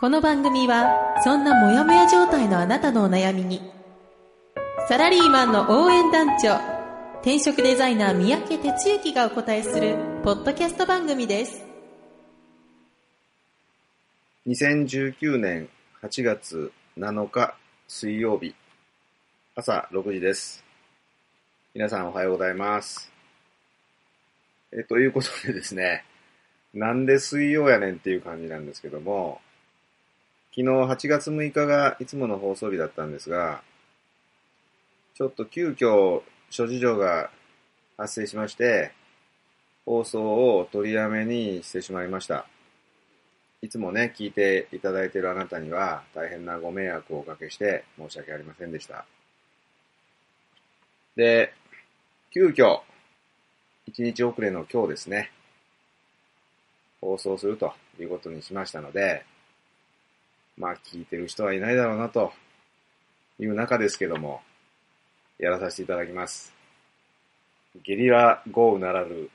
この番組はそんなモヤモヤ状態のあなたのお悩みにサラリーマンの応援団長転職デザイナー三宅哲之がお答えするポッドキャスト番組です2019年8月7日水曜日朝6時です。皆さんおはようございます。え、ということでですね、なんで水曜やねんっていう感じなんですけども、昨日8月6日がいつもの放送日だったんですが、ちょっと急遽諸事情が発生しまして、放送を取りやめにしてしまいました。いつもね、聞いていただいているあなたには大変なご迷惑をおかけして申し訳ありませんでした。で、急遽、1日遅れの今日ですね、放送するということにしましたので、まあ聞いてる人はいないだろうなという中ですけども、やらさせていただきます。ゲリラ豪雨ならぬ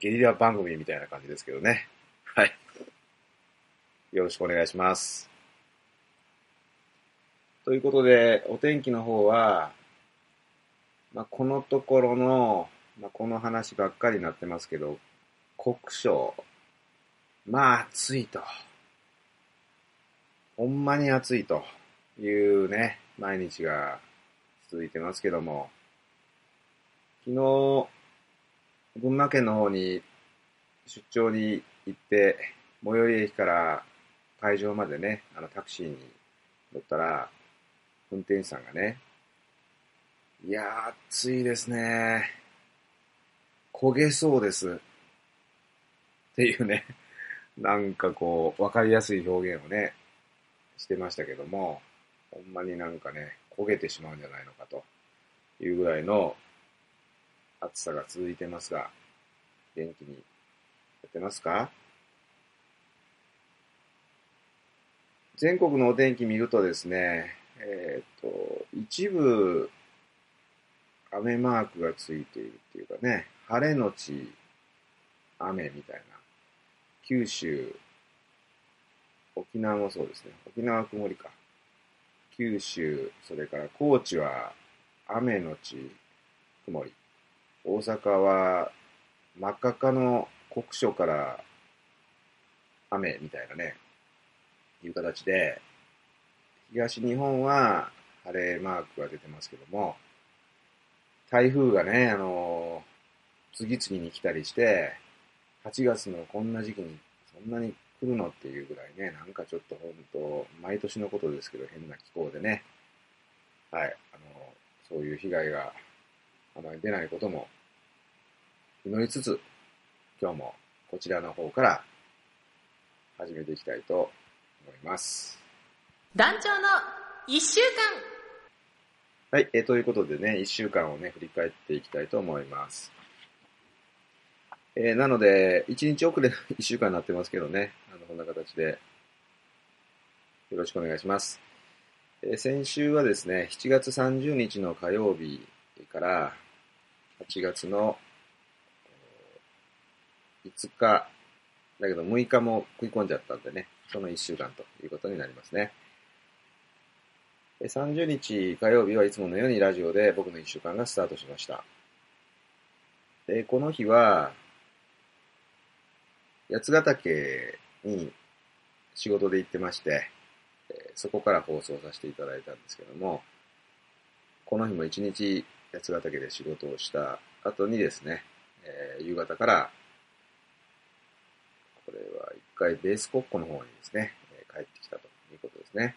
ゲリラ番組みたいな感じですけどね。はい。よろしくお願いします。ということで、お天気の方は、まあ、このところの、まあ、この話ばっかりになってますけど、国章、まあ暑いと。ほんまに暑いというね、毎日が続いてますけども、昨日、群馬県の方に出張に行って、最寄り駅から会場までね、あのタクシーに乗ったら、運転手さんがね、いやー、暑いですね。焦げそうです。っていうね、なんかこう、わかりやすい表現をね、してましたけども、ほんまになんかね、焦げてしまうんじゃないのかというぐらいの暑さが続いてますが、元気にやってますか？全国のお天気見るとですね、えっ、と、一部、雨マークがついているっていうかね、晴れのち雨みたいな。九州、沖縄もそうですね。沖縄は曇りか。九州、それから高知は雨のち曇り。大阪は真っ赤っかの酷暑から雨みたいなね、いう形で、東日本は晴れマークが出てますけども、台風がね、あの次々に来たりして、8月のこんな時期にそんなに来るのっていうぐらいね、なんかちょっと本当、毎年のことですけど変な気候でね、はい、あのそういう被害があまり出ないことも祈りつつ、今日もこちらの方から始めていきたいと思います。団長の一週はい、えーということでね、1週間をね、振り返っていきたいと思います。えーなので、1日遅れの 1週間になってますけどね、あのこんな形で、よろしくお願いします。えー先週はですね、7月30日の火曜日から、8月の5日、だけど6日も食い込んじゃったんでね、その1週間ということになりますね。30日火曜日はいつものようにラジオで僕の1週間がスタートしました。で、この日は、八ヶ岳に仕事で行ってまして、そこから放送させていただいたんですけども、この日も一日八ヶ岳で仕事をした後にですね、えー夕方から、これは一回ベース国庫の方にですね、え帰ってきたということですね。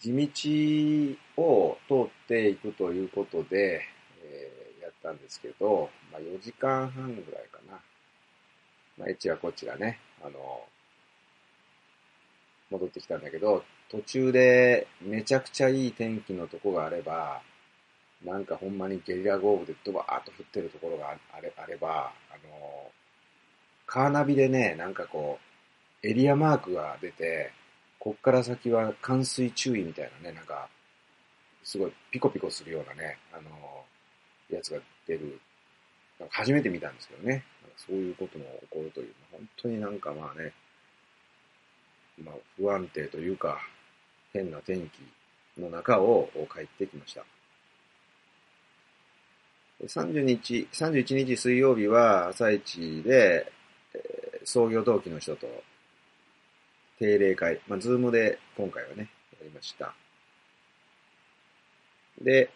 地道を通っていくということで、えーやったんですけど、まあ、4時間半ぐらいかな。まあ、えちらこっちらね、あの、戻ってきたんだけど、途中でめちゃくちゃいい天気のとこがあれば、なんかほんまにゲリラ豪雨でドバーッと降ってるところがあれあれば、あの、カーナビでね、なんかこう、エリアマークが出て、こっから先は冠水注意みたいなね、なんか、すごいピコピコするようなね、あの、やつが出る。初めて見たんですけどね。そういうことも起こるという、本当になんかまあね、まあ不安定というか、変な天気の中を帰ってきました。30日、31日水曜日は朝一で、えー、創業同期の人と定例会、まあ、ズームで今回はね、やりました。で、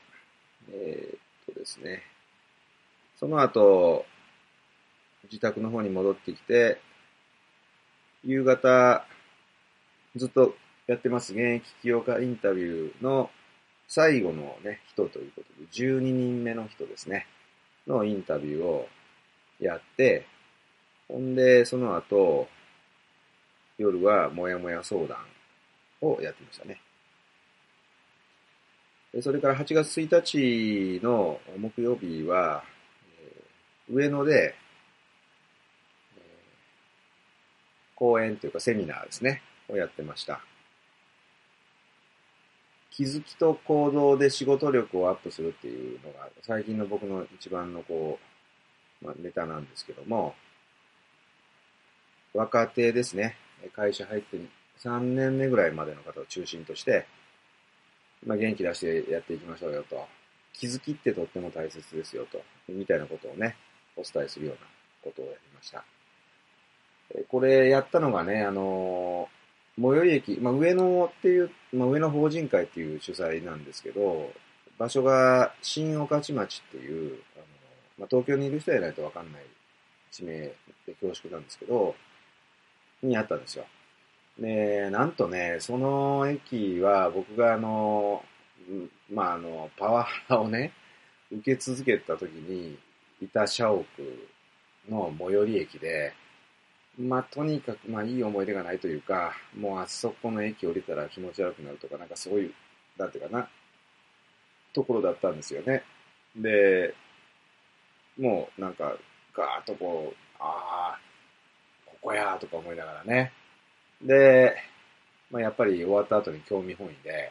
えー、っとですね、その後、自宅の方に戻ってきて、夕方、ずっとやってます現役起業家インタビューの最後のね、人ということで、12人目の人ですね、のインタビューをやって、ほんで、その後、夜はもやもや相談をやってましたね。それから8月1日の木曜日は、上野で、講演というかセミナーですね、をやってました。気づきと行動で仕事力をアップするっていうのが最近の僕の一番のこう、まあ、ネタなんですけども、若手ですね、会社入って3年目ぐらいまでの方を中心として、まあ、元気出してやっていきましょうよと。気づきってとっても大切ですよと。みたいなことをね、お伝えするようなことをやりました。これやったのがね、あの最寄り駅、まあ、上野っていう、まあ、上野法人会っていう主催なんですけど、場所が新御徒町っていう、あのまあ、東京にいる人じゃないとわかんない地名で恐縮なんですけど、にあったんですよ。で、なんとね、その駅は僕があの、まあ、あの、パワハラをね、受け続けた時にいた社屋の最寄り駅で、まあ、とにかく、まあ、いい思い出がないというか、もうあそこの駅降りたら気持ち悪くなるとか、なんかそういう、なんていうかな、ところだったんですよね。で、もうなんか、ガーッとこう、ああ、ここやとか思いながらね。で、まあ、やっぱり終わった後に興味本位で、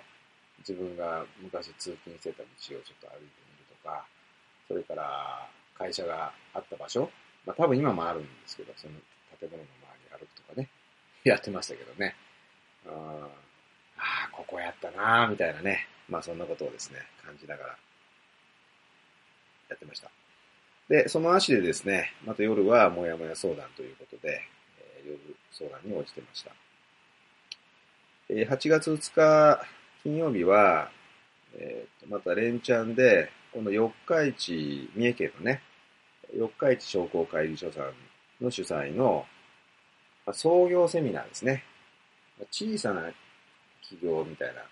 自分が昔通勤してた道をちょっと歩いてみるとか、それから会社があった場所、まあ多分今もあるんですけど、その建物の周り歩くとかね、やってましたけどね。ああ、ここやったなみたいなね。まあそんなことをですね、感じながらやってました。で、その足でですね、また夜はもやもや相談ということで、えー、夜相談に応じてました。えー、8月2日金曜日は、えー、また連チャンで、この四日市、三重県のね、四日市商工会議所さんの主催の、創業セミナーですね。小さな企業みたいな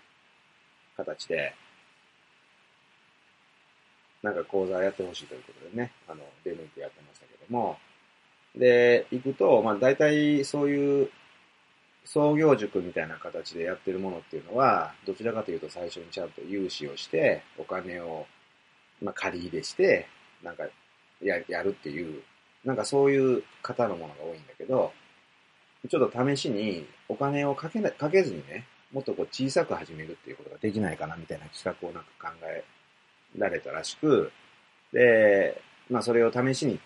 形で、なんか講座やってほしいということでね、あの、出向いてやってましたけども、で、行くと、まあ大体そういう創業塾みたいな形でやってるものっていうのは、どちらかというと最初にちゃんと融資をして、お金を、まあ、借り入れして、なんかや、やるっていうなんかそういう方のものが多いんだけど、ちょっと試しにお金をかけなかけずにね、もっとこう小さく始めるっていうことができないかなみたいな企画をなんか考えられたらしく、で、まあそれを試しに、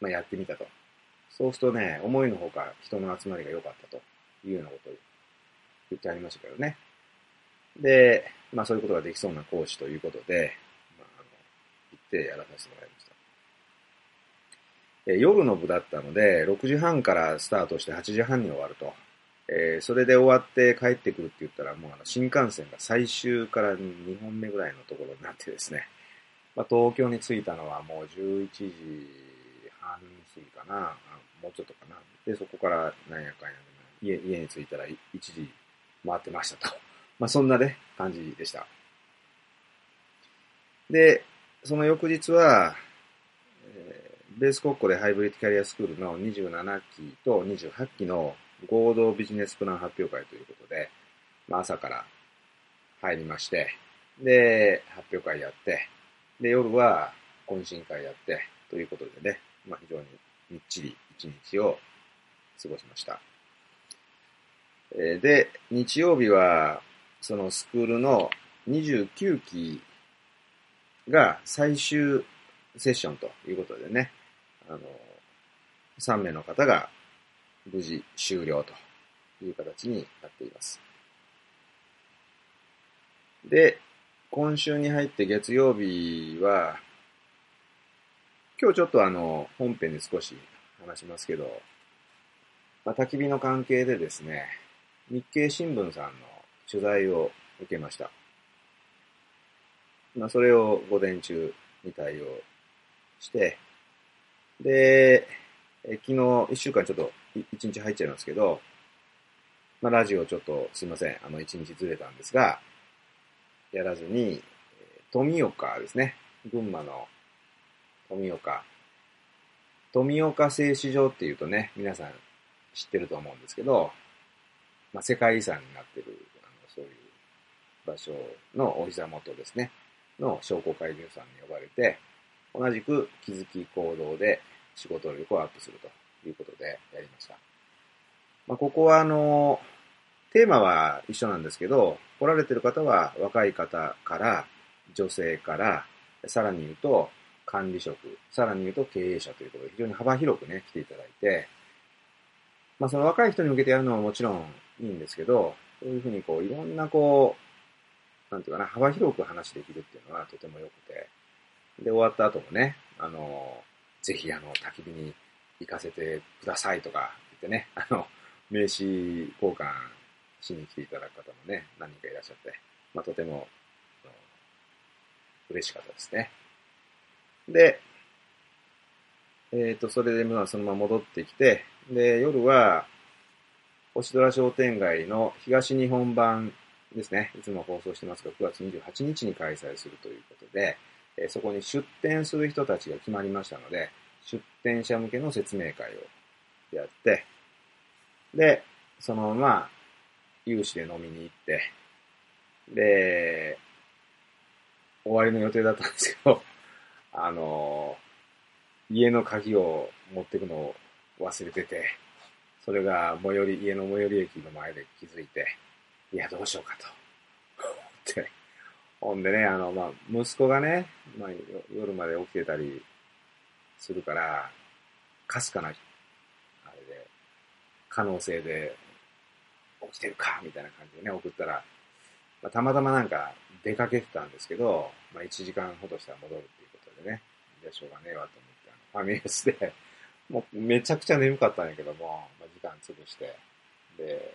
まあ、やってみたと。そうするとね、思いのほか人の集まりが良かったというようなことを言ってありましたけどね。で、まあそういうことができそうな講師ということで、まあ、あの、行ってやらさせてもらいました。え夜の部だったので、6時半からスタートして8時半に終わると。えー、それで終わって帰ってくるって言ったら、もうあの新幹線が最終から2本目ぐらいのところになってですね、まあ、東京に着いたのはもう11時半過ぎかな、もうちょっとかな。で、そこからなんやかんや家家に着いたら1時回ってましたと。まあそんなね、感じでした。で、その翌日は、ベース国庫でハイブリッドキャリアスクールの27期と28期の合同ビジネスプラン発表会ということで、まあ、朝から入りまして、で、発表会やって、で、夜は懇親会やって、ということでね、まあ、非常にみっちり一日を過ごしました。で、日曜日は、そのスクールの29期が最終セッションということでね、あの、3名の方が無事終了という形になっています。で、今週に入って月曜日は、今日ちょっとあの、本編で少し話しますけど、まあ、焚き火の関係でですね、日経新聞さんの取材を受けました。まあ、それを午前中に対応して、で、え昨日一週間ちょっと一日入っちゃいますけど、まあ、ラジオちょっとすいません、あの一日ずれたんですが、やらずに、富岡ですね、群馬の富岡。富岡製糸場っていうとね、皆さん知ってると思うんですけど、まあ、世界遺産になってる、あのそういう場所のお膝元ですね、の商工会議さんに呼ばれて、同じく気づき行動で仕事力をアップするということでやりました。まあ、ここはあの、テーマは一緒なんですけど、来られてる方は若い方から女性から、さらに言うと管理職、さらに言うと経営者ということで非常に幅広くね、来ていただいて、まあその若い人に向けてやるのはもちろんいいんですけど、そういうふうにこういろんなこう、なんていうかな、幅広く話できるっていうのはとても良くて、で、終わった後もね、あの、ぜひあの、焚き火に行かせてくださいとか言ってね、あの、名刺交換しに来ていただく方もね、何人かいらっしゃって、まあ、とても、嬉しかったですね。で、えっ、ー、と、それでまあそのまま戻ってきて、で、夜は、星空商店街の東日本版ですね。いつも放送してますが、9月28日に開催するということで、えそこに出店する人たちが決まりましたので、出店者向けの説明会をやって、で、そのまま、有志で飲みに行って、で、終わりの予定だったんですけど、あの、家の鍵を持ってくのを忘れてて、それが最寄り、家の最寄り駅の前で気づいて、いや、どうしようかと、ほんでね、あの、まあ、息子がね、まあ、夜まで起きてたりするから、かすかな、あれで、可能性で、起きてるかみたいな感じでね、送ったら、まあ、たまたまなんか出かけてたんですけど、まあ、1時間ほどしたら戻るっていうことでね、じゃあしょうがねえわと思って、ファミレスで、もうめちゃくちゃ眠かったんやけども、まあ、時間潰して、で、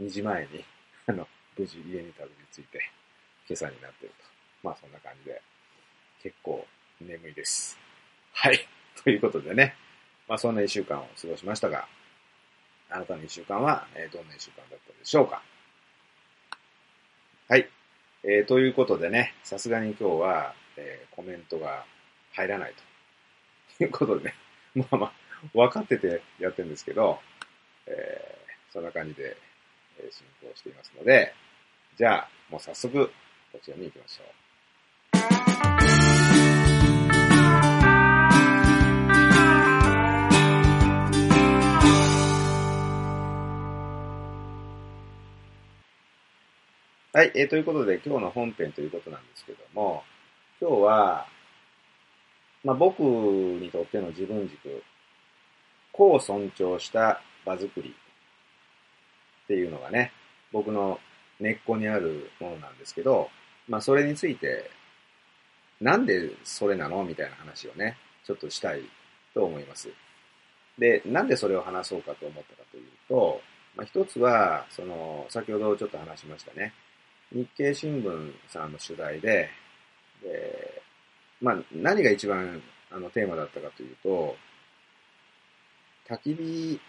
2時前に、あの、無事家にたどり着いて、今朝になってると。まあそんな感じで、結構眠いです。はい。ということでね、まあそんな一週間を過ごしましたが、あなたの一週間は、えー、どんな一週間だったでしょうかはい。えー、ということでね、さすがに今日は、えー、コメントが入らないということでね、まあまあ、分かっててやってるんですけど、えー、そんな感じで、進行していますので、じゃあ、もう早速、こちらに行きましょう。はい、えー、ということで今日の本編ということなんですけども、今日は、まあ、僕にとっての自分軸、個を尊重した場作りっていうのがね、僕の根っこにあるものなんですけど、まあそれについて、なんでそれなの？みたいな話をね、ちょっとしたいと思います。で、なんでそれを話そうかと思ったかというと、まあ一つは、その、先ほどちょっと話しましたね。日経新聞さんの取材で、で、まあ何が一番あのテーマだったかというと、焚き火、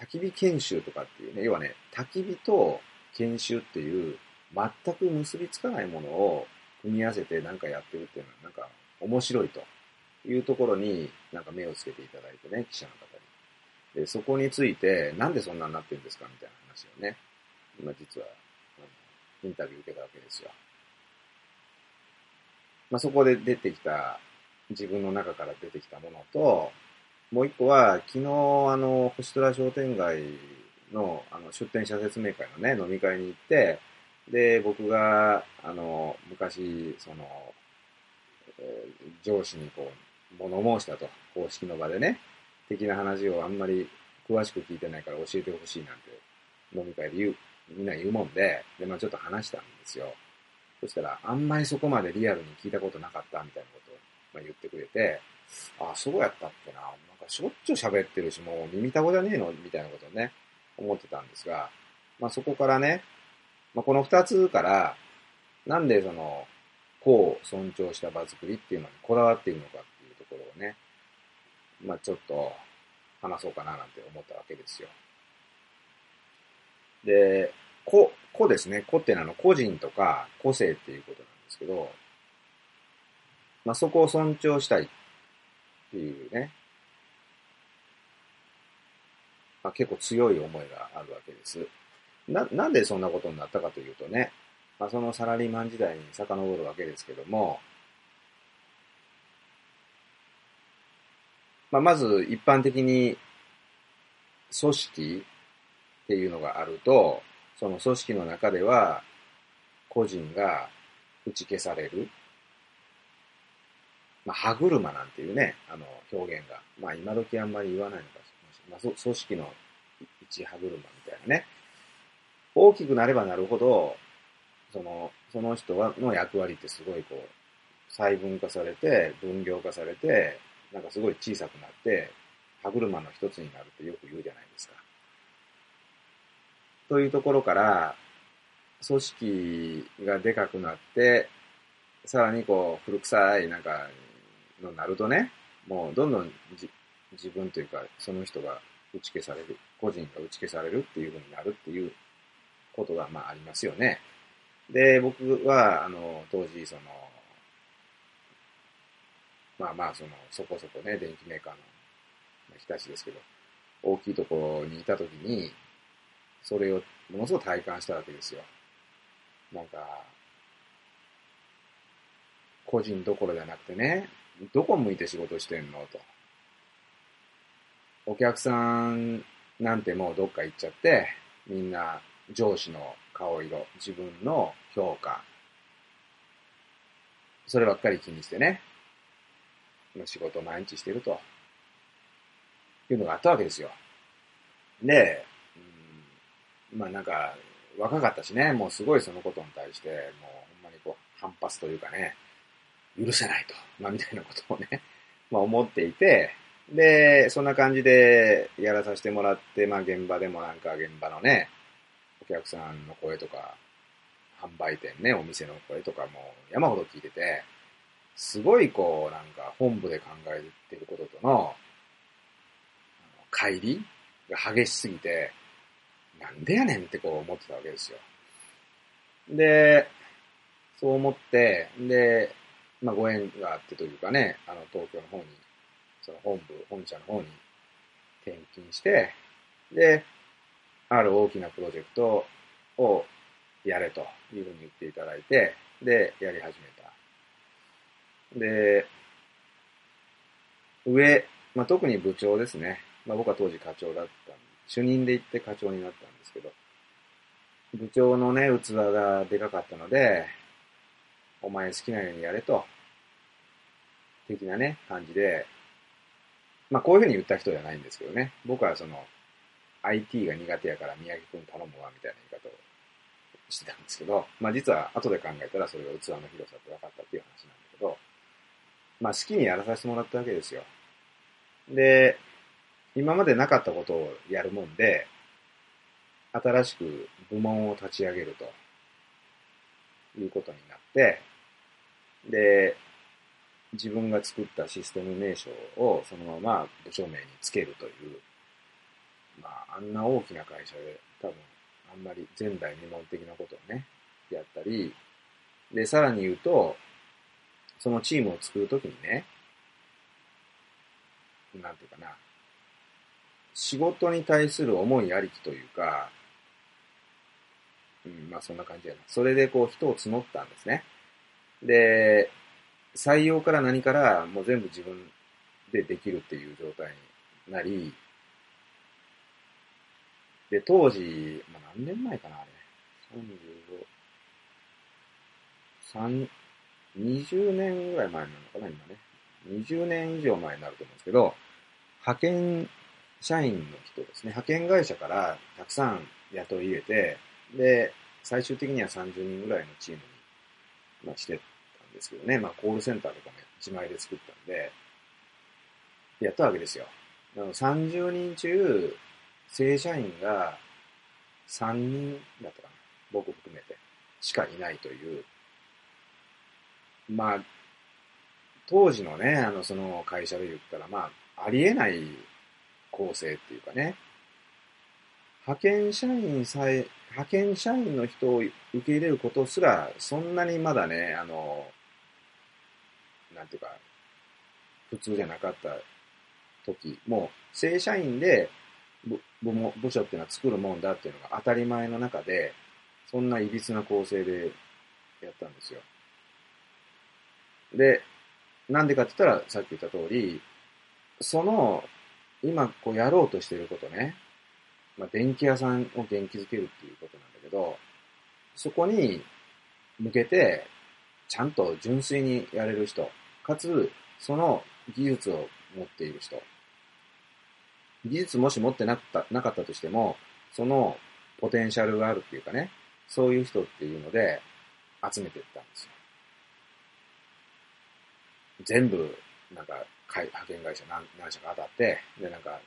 焚き火研修とかっていうね、要はね、焚き火と研修っていう全く結びつかないものを組み合わせて何かやってるっていうのはなんか面白いというところになんか目をつけていただいてね、記者の方にで、そこについて、なんでそんなになってるんですかみたいな話をね、今実は、インタビュー受けたわけですよ。まあ、そこで出てきた、自分の中から出てきたものと、もう一個は、昨日、あの、星虎商店街の、あの、出店者説明会のね、飲み会に行って、で、僕が、あの、昔、その、えー、上司にこう、物申したと、公式の場でね、的な話をあんまり詳しく聞いてないから教えてほしいなんて、飲み会で言う、みんな言うもんで、で、まあちょっと話したんですよ。そしたら、あんまりそこまでリアルに聞いたことなかったみたいなことを、まあ、言ってくれて、あ、そうやったっけな。なんかしょっちゅう喋ってるし、もう耳たこじゃねえのみたいなことをね、思ってたんですが、まあそこからね、まあこの二つから、なんでその、こう尊重した場作りっていうのにこだわっているのかっていうところをね、まあちょっと話そうかななんて思ったわけですよ。で、個、個ですね。個っていうのは個人とか個性っていうことなんですけど、まあそこを尊重したいっていうね、まあ、結構強い思いがあるわけです。な、なんでそんなことになったかというとね、まあ、そのサラリーマン時代に遡るわけですけども、まあ、まず一般的に組織っていうのがあると、その組織の中では個人が打ち消される。まあ、歯車なんていうね、あの表現が。まあ今時あんまり言わないのかまあ、組織の一歯車みたいなね。大きくなればなるほど、その、その人はの役割ってすごいこう、細分化されて、分業化されて、なんかすごい小さくなって、歯車の一つになるってよく言うじゃないですか。というところから、組織がでかくなって、さらにこう、古臭いなんか、のなるとね、もうどんどん自分というか、その人が打ち消される、個人が打ち消されるっていう風になるっていうことが、まあありますよね。で、僕は、あの、当時、その、まあまあ、その、そこそこね、電機メーカーの、まあ、日立ですけど、大きいところにいたときに、それをものすごく体感したわけですよ。なんか、個人どころじゃなくてね、どこ向いて仕事してんのと。お客さんなんてもうどっか行っちゃって、みんな上司の顔色、自分の評価、そればっかり気にしてね、仕事を毎日してると、いうのがあったわけですよ。で、うん、まあなんか、若かったしね、もうすごいそのことに対して、もうほんまにこう反発というかね、許せないと、まあみたいなことをね、まあ思っていて、で、そんな感じでやらさせてもらって、まあ現場でもなんか現場のね、お客さんの声とか、販売店ね、お店の声とかも山ほど聞いてて、すごいこう、なんか本部で考えてることとの、乖離が激しすぎて、なんでやねんってこう思ってたわけですよ。で、そう思って、で、まあご縁があってというかね、あの東京の方にその本部、本社の方に転勤して、で、ある大きなプロジェクトをやれというふうに言っていただいて、で、やり始めた。で、上、まあ、特に部長ですね。まあ、僕は当時課長だったんで主任で行って課長になったんですけど、部長のね、器がでかかったので、お前好きなようにやれと、的なね、感じで、まあこういうふうに言った人じゃないんですけどね。僕はその IT が苦手やから宮城くん頼むわみたいな言い方をしてたんですけど、まあ実は後で考えたらそれが器の広さって分かったっていう話なんだけど、まあ好きにやらさせてもらったわけですよ。で、今までなかったことをやるもんで、新しく部門を立ち上げるということになって、で、自分が作ったシステム名称をそのまま部署名につけるという、まあ、あんな大きな会社で多分あんまり前代未聞的なことをね、やったり、で、さらに言うと、そのチームを作るときにね、なんていうかな、仕事に対する思いありきというか、うん、まあそんな感じやな。それでこう人を募ったんですね。で、採用から何からもう全部自分でできるっていう状態になり、で、当時、まあ、何年前かな、あれ。35、3、20年ぐらい前なのかな、今ね。20年以上前になると思うんですけど、派遣社員の人ですね、派遣会社からたくさん雇い入れて、で、最終的には30人ぐらいのチームに、まあ、してたんですけどね、まあ、コールセンターとかね、自前で作ったんで、やったわけですよ。30人中、正社員が3人だったかな。僕含めて。しかいないという。まあ、当時のね、あの、その会社で言ったら、まあ、ありえない構成っていうかね。派遣社員さえ、派遣社員の人を受け入れることすら、そんなにまだね、あの、なんていうか、普通じゃなかった時、もう正社員で部部部署っていうのは作るもんだっていうのが当たり前の中で、そんないびつな構成でやったんですよ。で、なんでかって言ったら、さっき言った通り、その、今こうやろうとしてることね、まあ、電気屋さんを元気づけるっていうことなんだけど、そこに向けて、ちゃんと純粋にやれる人、かつ、その技術を持っている人。技術もし持ってなかったなかったとしても、そのポテンシャルがあるっていうかね、そういう人っていうので集めていったんですよ。全部、なんか、派遣会社何何社か当たって、で、なんか、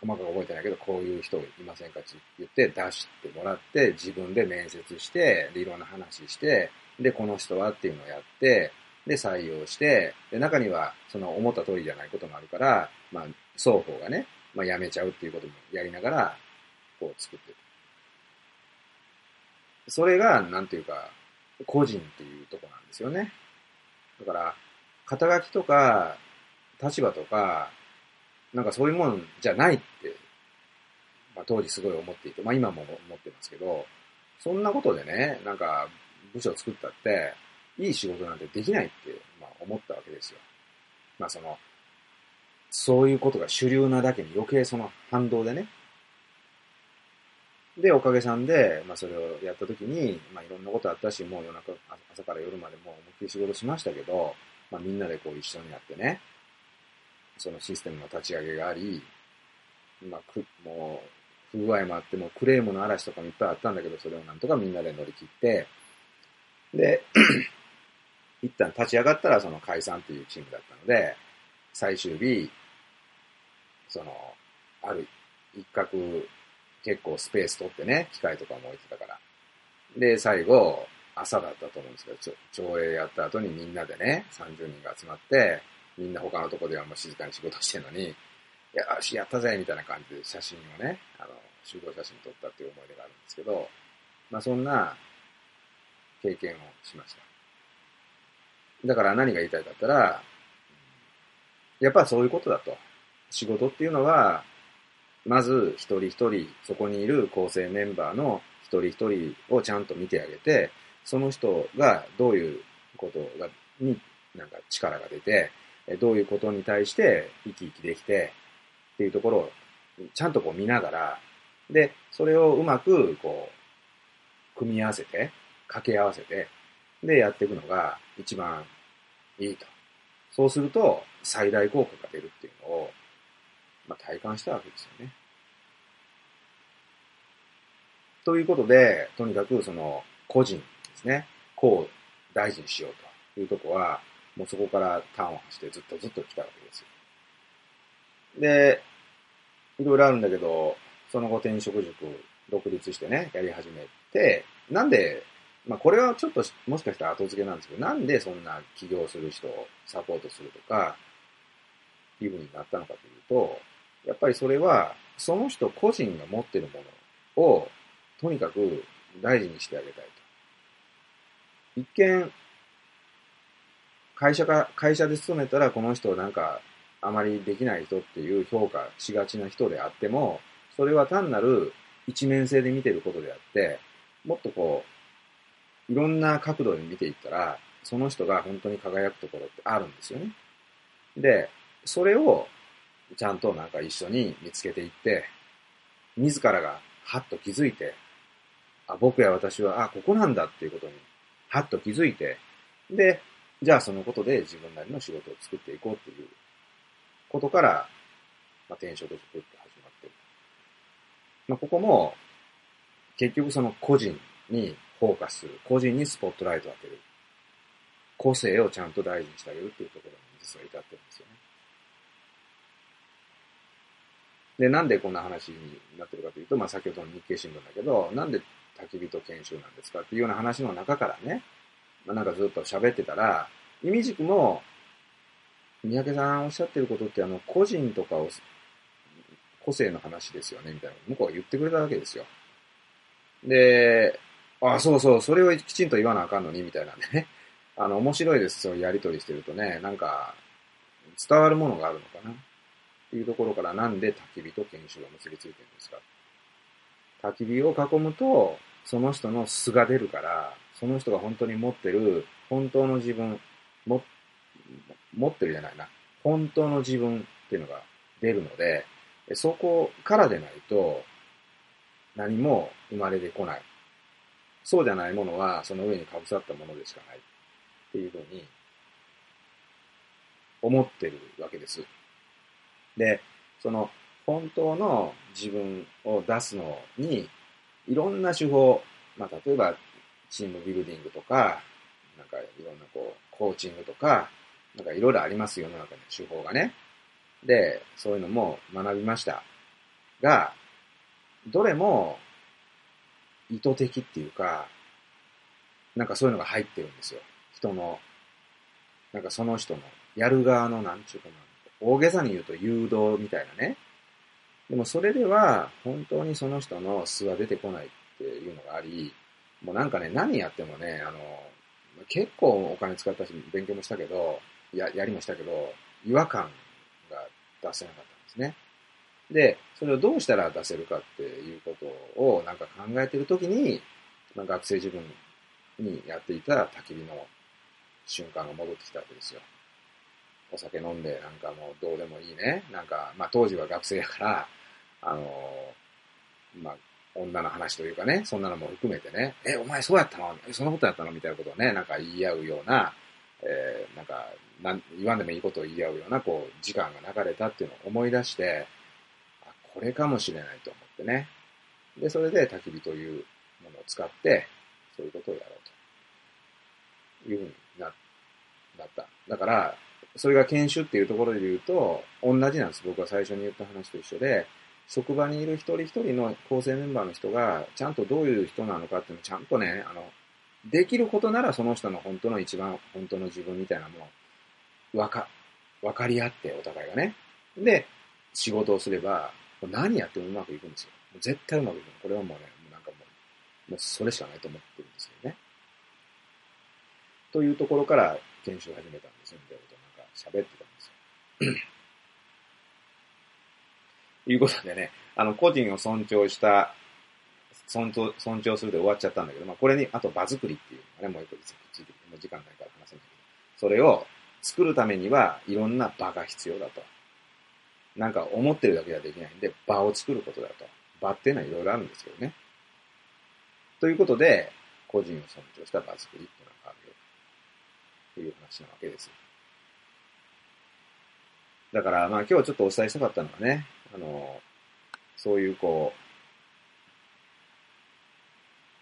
細かく覚えてないけど、こういう人いませんかって言って出してもらって、自分で面接して、で、いろんな話して、で、この人はっていうのをやって、で、採用して、で、中には、その思った通りじゃないこともあるから、まあ、双方がね、まあ、辞めちゃうっていうこともやりながら、こう作ってる。それが、なんていうか、個人っていうとこなんですよね。だから、肩書きとか、立場とか、なんかそういうもんじゃないって、まあ当時すごい思っていて、まあ今も思ってますけど、そんなことでね、なんか部署作ったって、いい仕事なんてできないって、まあ、思ったわけですよ。まあその、そういうことが主流なだけに余計その反動でね。で、おかげさんで、まあそれをやった時に、まあいろんなことあったし、もう夜中、朝から夜までもう思いっきり仕事しましたけど、まあみんなでこう一緒にやってね、そのシステムの立ち上げがあり、まあく、もう、不具合もあって、もクレームの嵐とかもいっぱいあったんだけど、それをなんとかみんなで乗り切って、で、一旦立ち上がったらその解散っていうチームだったので、最終日、その、ある一角、結構スペース取ってね、機械とかも置いてたから。で、最後、朝だったと思うんですけど、朝礼やった後にみんなでね、30人が集まって、みんな他のとこではもう静かに仕事してるのに、よし、やったぜみたいな感じで写真をね、あの、集合写真撮ったっていう思い出があるんですけど、まあそんな経験をしました。だから何が言いたいかったら、やっぱそういうことだと。仕事っていうのは、まず一人一人、そこにいる構成メンバーの一人一人をちゃんと見てあげて、その人がどういうことが、になんか力が出て、どういうことに対して生き生きできて、っていうところをちゃんとこう見ながら、で、それをうまくこう、組み合わせて、掛け合わせて、でやっていくのが一番いいと。そうすると、最大効果が出るっていうのを、まあ、体感したわけですよね。ということで、とにかくその、個人ですね、こう大事にしようというとこは、もうそこから端を走ってずっとずっと来たわけですよ。で、いろいろあるんだけど、その後転職塾独立してね、やり始めて、なんでまあこれはちょっともしかしたら後付けなんですけど、なんでそんな起業する人をサポートするとか、いうふうになったのかというと、やっぱりそれは、その人個人が持ってるものを、とにかく大事にしてあげたいと。一見、会社か、会社で勤めたらこの人なんかあまりできない人っていう評価しがちな人であっても、それは単なる一面性で見てることであって、もっとこう、いろんな角度で見ていったら、その人が本当に輝くところってあるんですよね。で、それをちゃんとなんか一緒に見つけていって、自らがはっと気づいて、あ、僕や私は、あ、ここなんだっていうことに、はっと気づいて、で、じゃあそのことで自分なりの仕事を作っていこうっていうことから、まあ、転職塾って始まってる。まあ、ここも、結局その個人にフォーカスする。個人にスポットライトを当てる。個性をちゃんと大事にしてあげるっていうところに実は至ってるんですよね。で、なんでこんな話になってるかというと、まあ先ほどの日経新聞だけど、なんで焚き火と研修なんですかっていうような話の中からね、まあ、なんかずっと喋ってたら、意味軸も、三宅さんおっしゃってることって、あの、個人とかを、個性の話ですよね、みたいな。向こうが言ってくれたわけですよ。で、ああ、そうそう、それをきちんと言わなあかんのに、みたいなんでね。あの、面白いです、そういうやりとりしてるとね、なんか、伝わるものがあるのかな。っていうところから、なんで焚き火と研修が結びついてるんですか？焚き火を囲むと、その人の素が出るから、その人が本当に持ってる、本当の自分、も、持ってるじゃないな。本当の自分っていうのが出るので、そこからでないと、何も生まれてこない。そうじゃないものは、その上にかぶさったものでしかない。っていうふうに、思ってるわけです。で、その、本当の自分を出すのに、いろんな手法、まあ、例えば、チームビルディングとか、なんかいろんなこう、コーチングとか、なんかいろいろありますよ、世の中に手法がね。で、そういうのも学びました。が、どれも意図的っていうか、なんかそういうのが入ってるんですよ。人の、なんかその人の、やる側のなんちゅうかな、大げさに言うと誘導みたいなね。でもそれでは本当にその人の素は出てこないっていうのがあり、もうなんかね、何やってもね、あの、結構お金使ったし、勉強もしたけど、や、やりもしたけど、違和感が出せなかったんですね。で、それをどうしたら出せるかっていうことをなんか考えてるときに、まあ、学生自分にやっていた焚き火の瞬間が戻ってきたわけですよ。お酒飲んでなんかもうどうでもいいね。なんか、まあ当時は学生やから、あの、まあ女の話というかね、そんなのも含めてね、え、お前そうやったの？えそんなことやったの？みたいなことをね、なんか言い合うような、えー、なんかなん、言わんでもいいことを言い合うような、こう、時間が流れたっていうのを思い出して、あ、これかもしれないと思ってね。で、それで焚き火というものを使って、そういうことをやろうと。いうふうにな、なった。だから、それが研修っていうところで言うと、同じなんです。僕が最初に言った話と一緒で、職場にいる一人一人の構成メンバーの人が、ちゃんとどういう人なのかっていうのをちゃんとね、あの、できることならその人の本当の一番本当の自分みたいなものをわか、わかり合ってお互いがね。で、仕事をすれば、何やってもうまくいくんですよ。絶対うまくいくの。これはもうね、なんかもう、もうそれしかないと思ってるんですよね。というところから研修を始めたんですよ、みたいなこと喋ってたんですよ。いうことでね、あの、個人を尊重した、尊重、尊重するで終わっちゃったんだけど、まあ、これに、あと場作りっていうのがね、もう一個ついて、もう時間ないから話せないけど、それを作るためには、いろんな場が必要だと。なんか思ってるだけではできないんで、場を作ることだと。場っていうのはいろいろあるんですけどね。ということで、個人を尊重した場作りっていうのがあるよ。という話なわけです。だから、まあ今日ちょっとお伝えしたかったのはね、あの、そういうこう、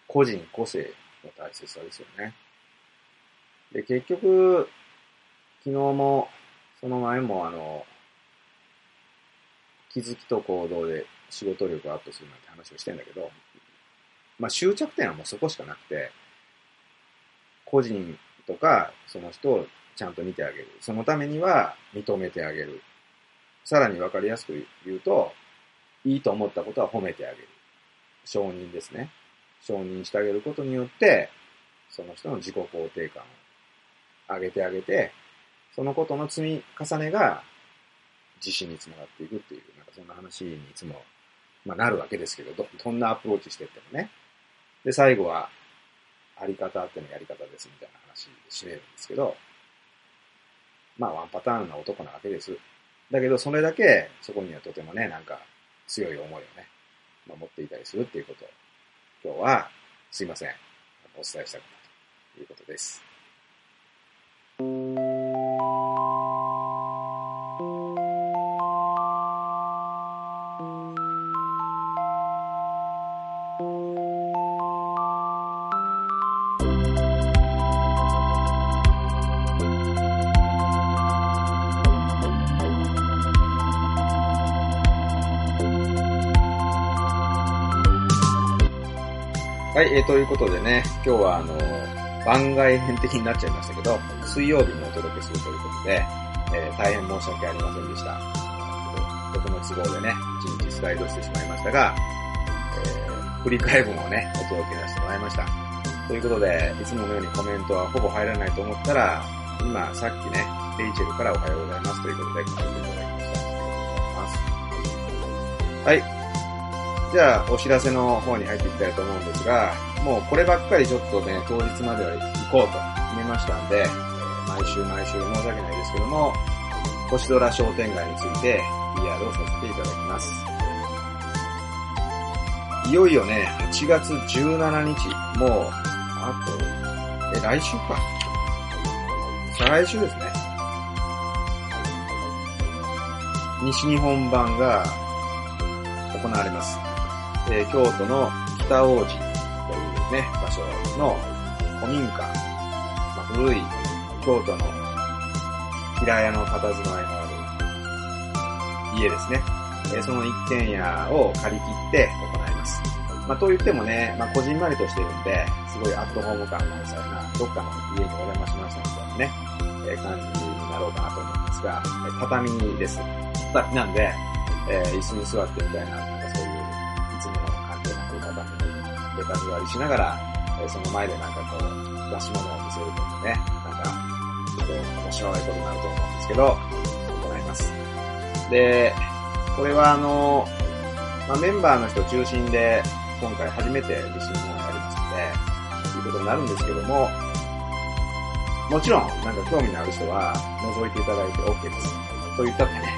個人個性の大切さですよね。で、結局、昨日も、その前もあの、気づきと行動で仕事力をアップするなんて話をしてんだけど、まあ終着点はもうそこしかなくて、個人とかその人をちゃんと見てあげる。そのためには認めてあげる。さらにわかりやすく言うと、いいと思ったことは褒めてあげる。承認ですね。承認してあげることによって、その人の自己肯定感を上げてあげて、そのことの積み重ねが、自信につながっていくっていう、なんかそんな話にいつも、まあなるわけですけど、ど、どんなアプローチしてってもね。で、最後は、あり方ってのやり方ですみたいな話で締めるんですけど、まあワンパターンな男なわけです。だけど、それだけ、そこにはとてもね、なんか、強い思いをね、守、っていたりするっていうことを、今日は、すいません、お伝えしたかったということです。い、えー、ということでね、今日はあの、番外編的になっちゃいましたけど、水曜日にお届けするということで、えー大変申し訳ありませんでした。僕の都合でね、一日スライドしてしまいましたが、えー振り返文をね、お届けさせてもらいました。ということで、いつものようにコメントはほぼ入らないと思ったら、今、さっきね、レイチェルからおはようございますということで、コメントいただきました。ありがとうございます。はい。じゃあ、お知らせの方に入っていきたいと思うんですが、もうこればっかりちょっとね、当日までは行こうと決めましたんで、毎週毎週申し訳ないですけども、星空商店街について PR をさせていただきます。いよいよね、8月17日、もう、あと、え、来週か。再来週ですね。西日本版が行われます。えー京都の北王子というね、場所の古民家、まあ、古い京都の平屋の佇まいのある家ですね。えーその一軒家を借り切って行います。まあ、と言ってもね、まあ、こじんまりとしてるんで、すごいアットホーム感満載な、どっかの家にお邪魔しましたみたいなね、えー感じになろうかなと思うんですが、畳です。畳なんで、えー椅子に座ってみたいな、にベタ座りしながら、えその前でなんかこう、出し物を見せるというね、なんか、ちょっと面白いことになると思うんですけど、行います。で、これはあの、まあ、メンバーの人中心で、今回初めて西日本をやりますので、ということになるんですけども、もちろん、なんか興味のある人は覗いていただいて OK です。と言ったってね、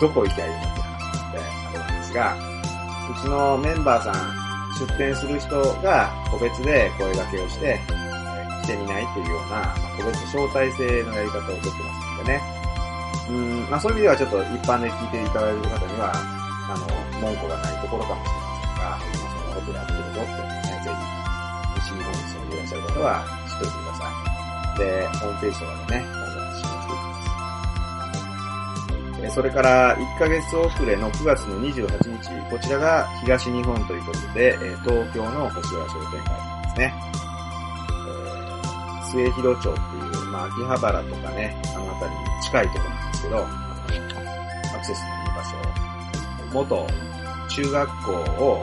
どこ行きゃいいのって話なんで、あれなんですが、うちのメンバーさん、出店する人が個別で声掛けをして、えー来てみないというような、ま個別招待制のやり方をとってますのでね。うん、まあそういう意味ではちょっと一般で聞いていただいている方には、あの、文句がないところかもしれませんが、まあそんなことやってるぞっていうのをね、ぜひ、西日本に住んでいらっしゃる方は知っておいてください。で、ホームページとかでね、それから1ヶ月遅れの9月の28日、こちらが東日本ということで、え東京の星原商店街ですね。え末広町っていう、まあ、秋葉原とかね、あの辺りに近いところなんですけど、アクセスのいい場所、元中学校を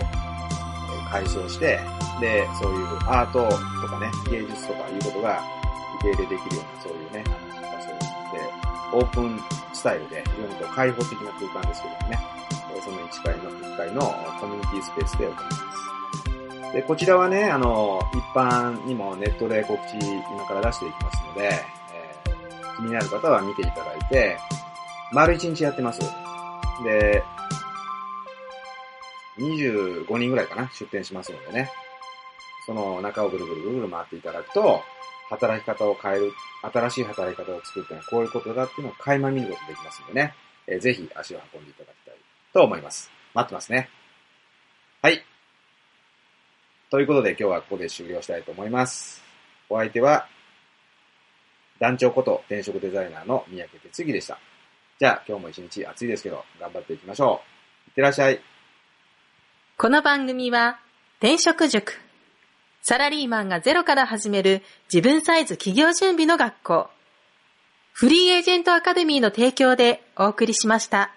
改装して、で、そういうアートとかね、芸術とかいうことが受け入れできるような、そういうね、場所で、オープンスタイルで、非常にこう開放的な空間ですけどもね、その1階の1階のコミュニティスペースで行います。で、こちらはね、あの、一般にもネットで告知今から出していきますので、えー気になる方は見ていただいて、丸1日やってます。で、25人ぐらいかな、出店しますのでね。その中をぐるぐるぐるぐる回っていただくと、働き方を変える、新しい働き方を作るっていうのはこういうことだっていうのを垣間見ることできますんでね。えーぜひ足を運んでいただきたいと思います。待ってますね。はい。ということで今日はここで終了したいと思います。お相手は、団長こと転職デザイナーの三宅哲樹でした。じゃあ今日も一日暑いですけど頑張っていきましょう。いってらっしゃい。この番組は、転職塾。サラリーマンがゼロから始める自分サイズ企業準備の学校。フリーエージェントアカデミーの提供でお送りしました。